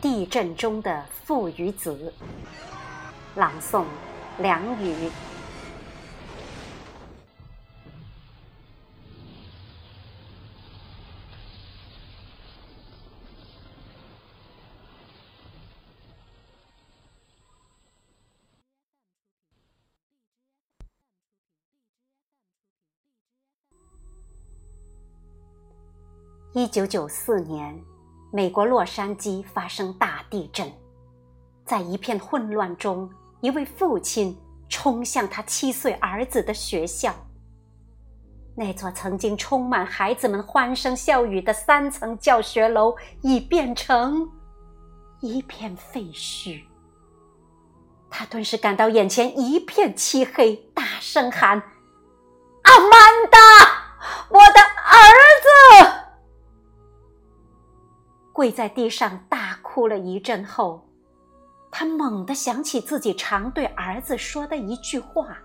地震中的父与子。朗诵：梁宇。一九九四年，美国洛杉矶发生大地震，在一片混乱中，一位父亲冲向他七岁儿子的学校。那座曾经充满孩子们欢声笑语的三层教学楼，已变成一片废墟。他顿时感到眼前一片漆黑，大声喊：“跪在地上大哭了一阵后，他猛地想起自己常对儿子说的一句话：“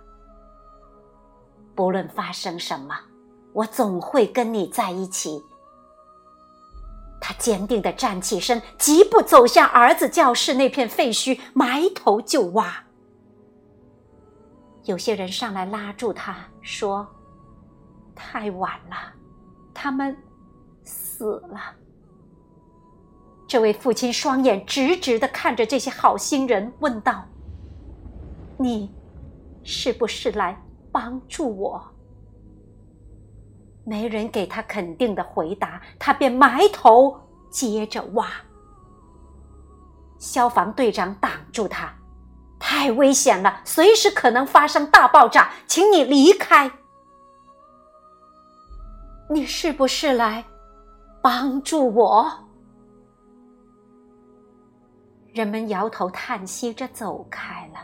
不论发生什么，我总会跟你在一起。”他坚定地站起身，疾步走向儿子教室那片废墟，埋头就挖。有些人上来拉住他说：“太晚了，他们死了。”这位父亲双眼直直的看着这些好心人，问道：“你是不是来帮助我？”没人给他肯定的回答，他便埋头接着挖。消防队长挡住他：“太危险了，随时可能发生大爆炸，请你离开。”你是不是来帮助我？人们摇头叹息着走开了，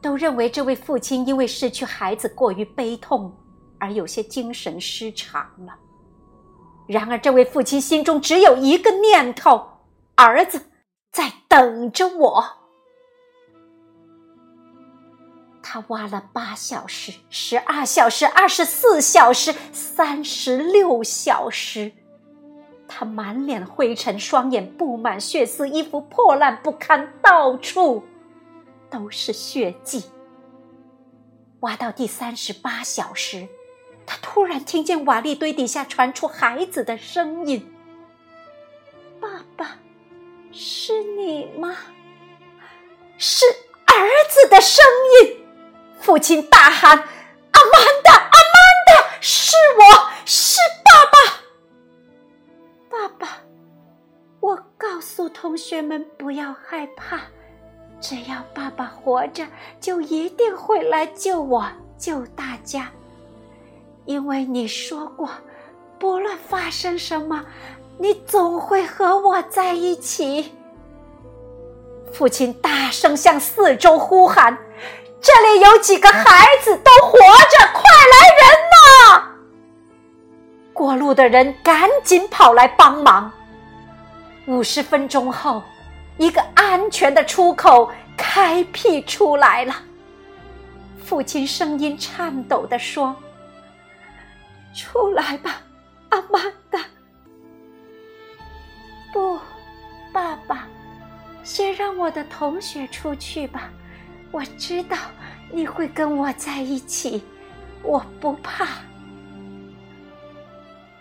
都认为这位父亲因为失去孩子过于悲痛而有些精神失常了。然而，这位父亲心中只有一个念头：儿子在等着我。他挖了八小时、十二小时、二十四小时、三十六小时。他满脸灰尘，双眼布满血丝，衣服破烂不堪，到处都是血迹。挖到第三十八小时，他突然听见瓦砾堆底下传出孩子的声音：“爸爸，是你吗？”是儿子的声音。父亲大喊：“告诉同学们不要害怕，只要爸爸活着，就一定会来救我，救大家。因为你说过，不论发生什么，你总会和我在一起。父亲大声向四周呼喊：“这里有几个孩子都活着，快来人呐！”过路的人赶紧跑来帮忙。五十分钟后，一个安全的出口开辟出来了。父亲声音颤抖地说：“出来吧，阿曼达。”不，爸爸，先让我的同学出去吧。我知道你会跟我在一起，我不怕。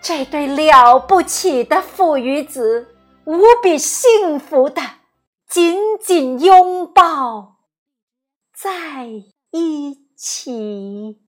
这对了不起的父与子，无比幸福的紧紧拥抱在一起。